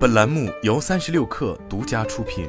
本栏目由三十六氪独家出品。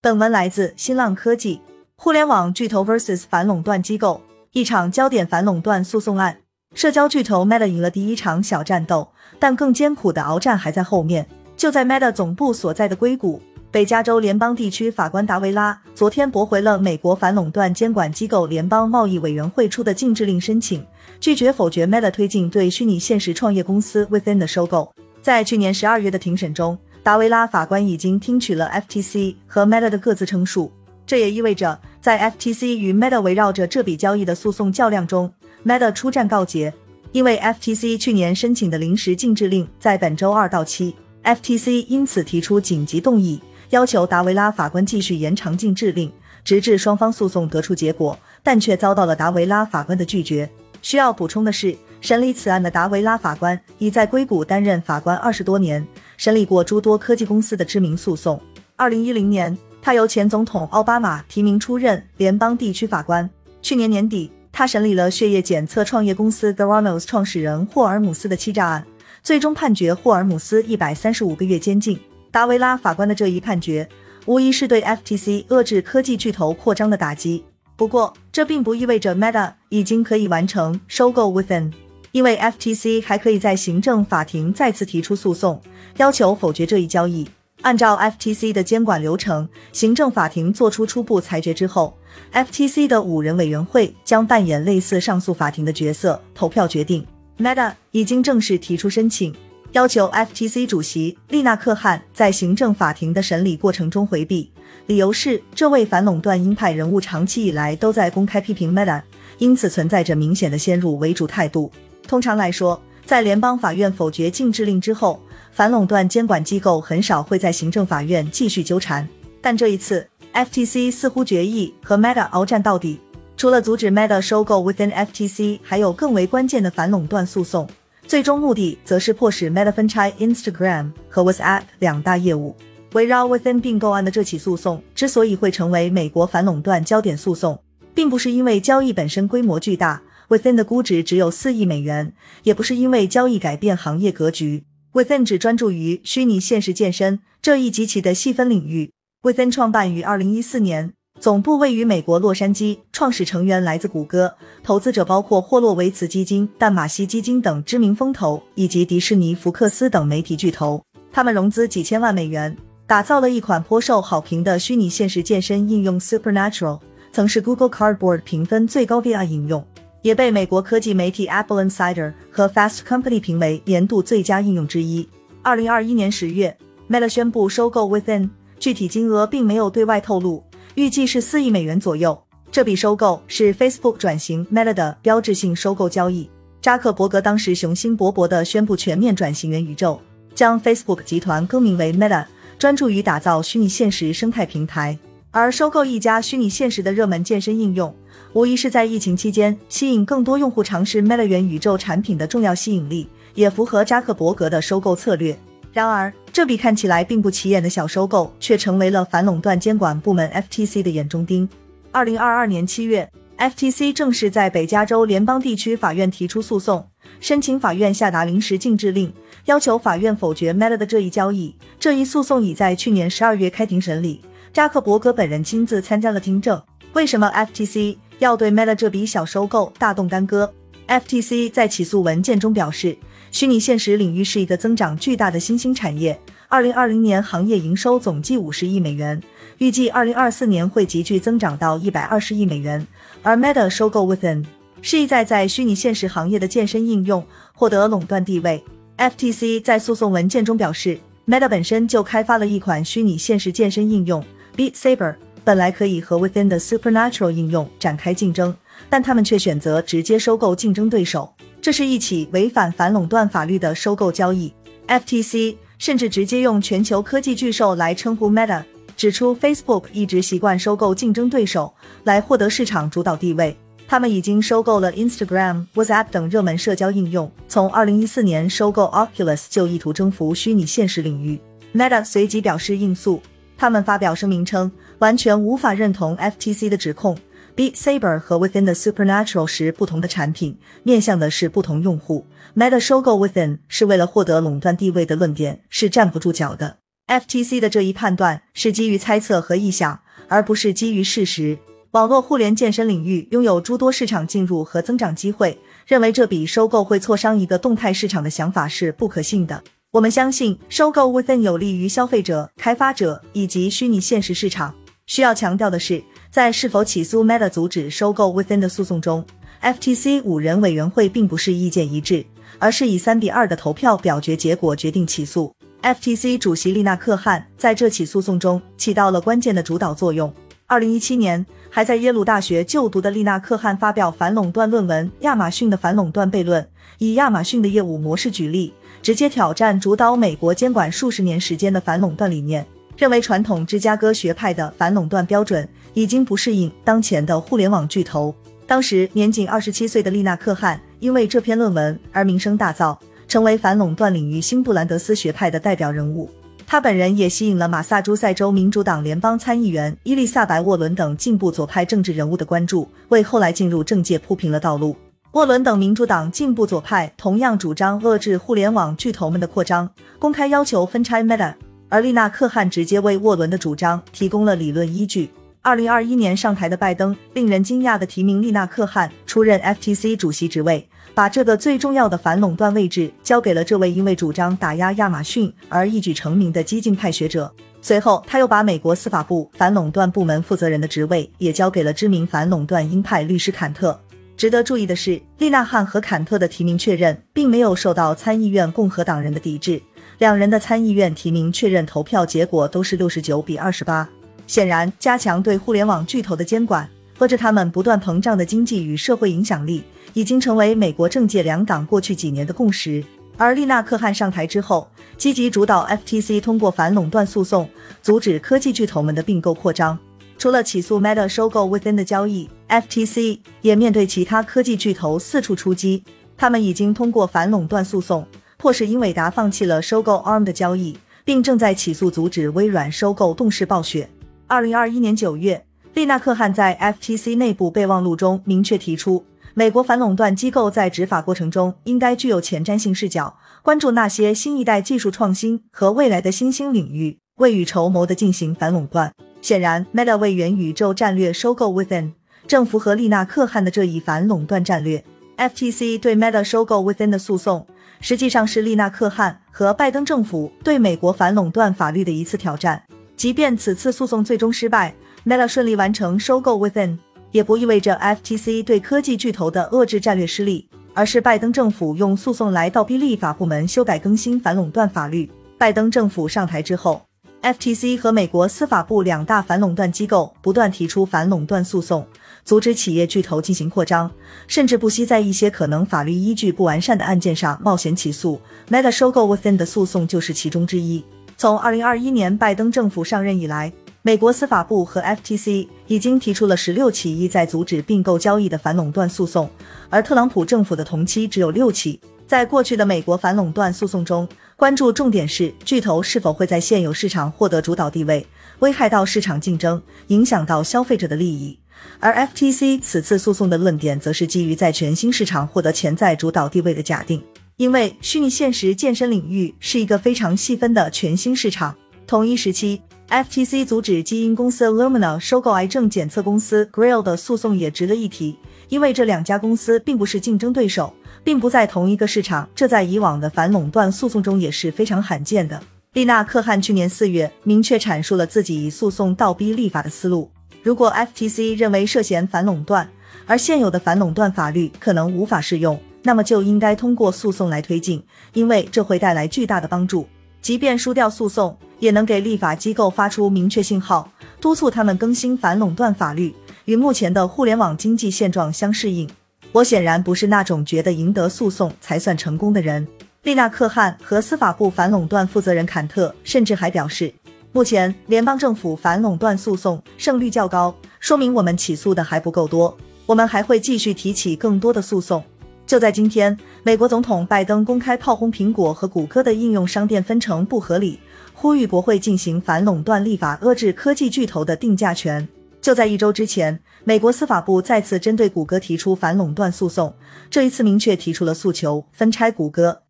本文来自新浪科技。互联网巨头 vs 反垄断机构，一场焦点反垄断诉讼案。社交巨头 Meta 赢了第一场小战斗，但更艰苦的鏖战还在后面。就在 Meta 总部所在的硅谷。北加州联邦地区法官达维拉昨天驳回了美国反垄断监管机构联邦贸易委员会出的禁制令申请，拒绝否决 Meta 推进对虚拟现实创业公司 Within 的收购。在去年十二月的庭审中，达维拉法官已经听取了 FTC 和 Meta 的各自陈述，这也意味着在 FTC 与 Meta 围绕着这笔交易的诉讼较量中，Meta 出战告捷，因为 FTC 去年申请的临时禁制令在本周二到期，FTC 因此提出紧急动议。要求达维拉法官继续延长禁制令，直至双方诉讼得出结果，但却遭到了达维拉法官的拒绝。需要补充的是，审理此案的达维拉法官已在硅谷担任法官二十多年，审理过诸多科技公司的知名诉讼。二零一零年，他由前总统奥巴马提名出任联邦地区法官。去年年底，他审理了血液检测创业公司 Theranos 创始人霍尔姆斯的欺诈案，最终判决霍尔姆斯一百三十五个月监禁。达维拉法官的这一判决，无疑是对 FTC 遏制科技巨头扩张的打击。不过，这并不意味着 Meta 已经可以完成收购 Within，因为 FTC 还可以在行政法庭再次提出诉讼，要求否决这一交易。按照 FTC 的监管流程，行政法庭作出初步裁决之后，FTC 的五人委员会将扮演类似上诉法庭的角色，投票决定。Meta 已经正式提出申请。要求 FTC 主席丽娜可汗在行政法庭的审理过程中回避，理由是这位反垄断鹰派人物长期以来都在公开批评 Meta，因此存在着明显的先入为主态度。通常来说，在联邦法院否决禁制令之后，反垄断监管机构很少会在行政法院继续纠缠。但这一次，FTC 似乎决意和 Meta 鏖战到底。除了阻止 Meta 收购 Within FTC，还有更为关键的反垄断诉讼。最终目的则是迫使 Meta 分拆 Instagram 和 WhatsApp 两大业务。围绕 Within 并购案的这起诉讼之所以会成为美国反垄断焦点诉讼，并不是因为交易本身规模巨大，Within 的估值只有四亿美元，也不是因为交易改变行业格局。Within 只专注于虚拟现实健身这一极其的细分领域。Within 创办于二零一四年。总部位于美国洛杉矶，创始成员来自谷歌，投资者包括霍洛维茨基金、淡马锡基金等知名风投，以及迪士尼、福克斯等媒体巨头。他们融资几千万美元，打造了一款颇受好评的虚拟现实健身应用 Supernatural，曾是 Google Cardboard 评分最高 VR 应用，也被美国科技媒体 Apple Insider 和 Fast Company 评为年度最佳应用之一。二零二一年十月，Meta 宣布收购 Within，具体金额并没有对外透露。预计是四亿美元左右。这笔收购是 Facebook 转型 Meta 的标志性收购交易。扎克伯格当时雄心勃勃地宣布全面转型元宇宙，将 Facebook 集团更名为 Meta，专注于打造虚拟现实生态平台。而收购一家虚拟现实的热门健身应用，无疑是在疫情期间吸引更多用户尝试 Meta 元宇宙产品的重要吸引力，也符合扎克伯格的收购策略。然而，这笔看起来并不起眼的小收购，却成为了反垄断监管部门 FTC 的眼中钉。二零二二年七月，FTC 正式在北加州联邦地区法院提出诉讼，申请法院下达临时禁制令，要求法院否决 Meta 的这一交易。这一诉讼已在去年十二月开庭审理，扎克伯格本人亲自参加了听证。为什么 FTC 要对 Meta 这笔小收购大动干戈？FTC 在起诉文件中表示。虚拟现实领域是一个增长巨大的新兴产业。二零二零年行业营收总计五十亿美元，预计二零二四年会急剧增长到一百二十亿美元。而 Meta 收购 Within 是意在在虚拟现实行业的健身应用获得垄断地位。FTC 在诉讼文件中表示，Meta 本身就开发了一款虚拟现实健身应用 Beat Saber，本来可以和 Within 的 Supernatural 应用展开竞争，但他们却选择直接收购竞争对手。这是一起违反反垄断法律的收购交易。FTC 甚至直接用全球科技巨兽来称呼 Meta，指出 Facebook 一直习惯收购竞争对手来获得市场主导地位。他们已经收购了 Instagram、WhatsApp 等热门社交应用。从2014年收购 Oculus 就意图征服虚拟现实领域。Meta 随即表示应诉，他们发表声明称，完全无法认同 FTC 的指控。Beat Saber 和 Within the Supernatural 是不同的产品，面向的是不同用户。Meta 收购 Within 是为了获得垄断地位的论点是站不住脚的。FTC 的这一判断是基于猜测和臆想，而不是基于事实。网络互联健身领域拥有诸多市场进入和增长机会，认为这笔收购会挫伤一个动态市场的想法是不可信的。我们相信收购 Within 有利于消费者、开发者以及虚拟现实市场。需要强调的是，在是否起诉 Meta 阻止收购 Within 的诉讼中，FTC 五人委员会并不是意见一致。而是以三比二的投票表决结果决定起诉。FTC 主席丽娜克汉在这起诉讼中起到了关键的主导作用。二零一七年，还在耶鲁大学就读的丽娜克汉发表反垄断论文《亚马逊的反垄断悖论》，以亚马逊的业务模式举例，直接挑战主导美国监管数十年时间的反垄断理念，认为传统芝加哥学派的反垄断标准已经不适应当前的互联网巨头。当时年仅二十七岁的丽娜克汉。因为这篇论文而名声大噪，成为反垄断领域新布兰德斯学派的代表人物。他本人也吸引了马萨诸塞州民主党联邦参议员伊丽莎白·沃伦等进步左派政治人物的关注，为后来进入政界铺平了道路。沃伦等民主党进步左派同样主张遏制互联网巨头们的扩张，公开要求分拆 Meta，而丽娜·克汉直接为沃伦的主张提供了理论依据。二零二一年上台的拜登，令人惊讶的提名丽娜·克汉出任 FTC 主席职位，把这个最重要的反垄断位置交给了这位因为主张打压亚马逊而一举成名的激进派学者。随后，他又把美国司法部反垄断部门负责人的职位也交给了知名反垄断鹰派律师坎特。值得注意的是，丽娜汉和坎特的提名确认并没有受到参议院共和党人的抵制，两人的参议院提名确认投票结果都是六十九比二十八。显然，加强对互联网巨头的监管，和着他们不断膨胀的经济与社会影响力，已经成为美国政界两党过去几年的共识。而丽娜·克汉上台之后，积极主导 FTC 通过反垄断诉讼，阻止科技巨头们的并购扩张。除了起诉 Meta 收购 Within 的交易，FTC 也面对其他科技巨头四处出击。他们已经通过反垄断诉讼，迫使英伟达放弃了收购 ARM 的交易，并正在起诉阻止微软收购动视暴雪。二零二一年九月，丽娜·克汉在 FTC 内部备忘录中明确提出，美国反垄断机构在执法过程中应该具有前瞻性视角，关注那些新一代技术创新和未来的新兴领域，未雨绸缪地进行反垄断。显然，Meta 为元宇宙战略收购 Within，正符合丽娜·克汉的这一反垄断战略。FTC 对 Meta 收购 Within 的诉讼，实际上是丽娜·克汉和拜登政府对美国反垄断法律的一次挑战。即便此次诉讼最终失败，Meta 顺利完成收购 Within，也不意味着 FTC 对科技巨头的遏制战略失利，而是拜登政府用诉讼来倒逼立法部门修改更新反垄断法律。拜登政府上台之后，FTC 和美国司法部两大反垄断机构不断提出反垄断诉讼，阻止企业巨头进行扩张，甚至不惜在一些可能法律依据不完善的案件上冒险起诉。Meta 收购 Within 的诉讼就是其中之一。从二零二一年拜登政府上任以来，美国司法部和 FTC 已经提出了十六起意在阻止并购交易的反垄断诉讼，而特朗普政府的同期只有六起。在过去的美国反垄断诉讼中，关注重点是巨头是否会在现有市场获得主导地位，危害到市场竞争，影响到消费者的利益。而 FTC 此次诉讼的论点，则是基于在全新市场获得潜在主导地位的假定。因为虚拟现实健身领域是一个非常细分的全新市场。同一时期，FTC 阻止基因公司 Lumina 收购癌症检测公司 Grail 的诉讼也值得一提，因为这两家公司并不是竞争对手，并不在同一个市场，这在以往的反垄断诉讼中也是非常罕见的。丽娜·克汉去年四月明确阐述了自己以诉讼倒逼立法的思路。如果 FTC 认为涉嫌反垄断，而现有的反垄断法律可能无法适用。那么就应该通过诉讼来推进，因为这会带来巨大的帮助。即便输掉诉讼，也能给立法机构发出明确信号，督促他们更新反垄断法律，与目前的互联网经济现状相适应。我显然不是那种觉得赢得诉讼才算成功的人。利纳·克汉和司法部反垄断负责人坎特甚至还表示，目前联邦政府反垄断诉讼胜率较高，说明我们起诉的还不够多，我们还会继续提起更多的诉讼。就在今天，美国总统拜登公开炮轰苹果和谷歌的应用商店分成不合理，呼吁国会进行反垄断立法，遏制科技巨头的定价权。就在一周之前，美国司法部再次针对谷歌提出反垄断诉讼，这一次明确提出了诉求，分拆谷歌。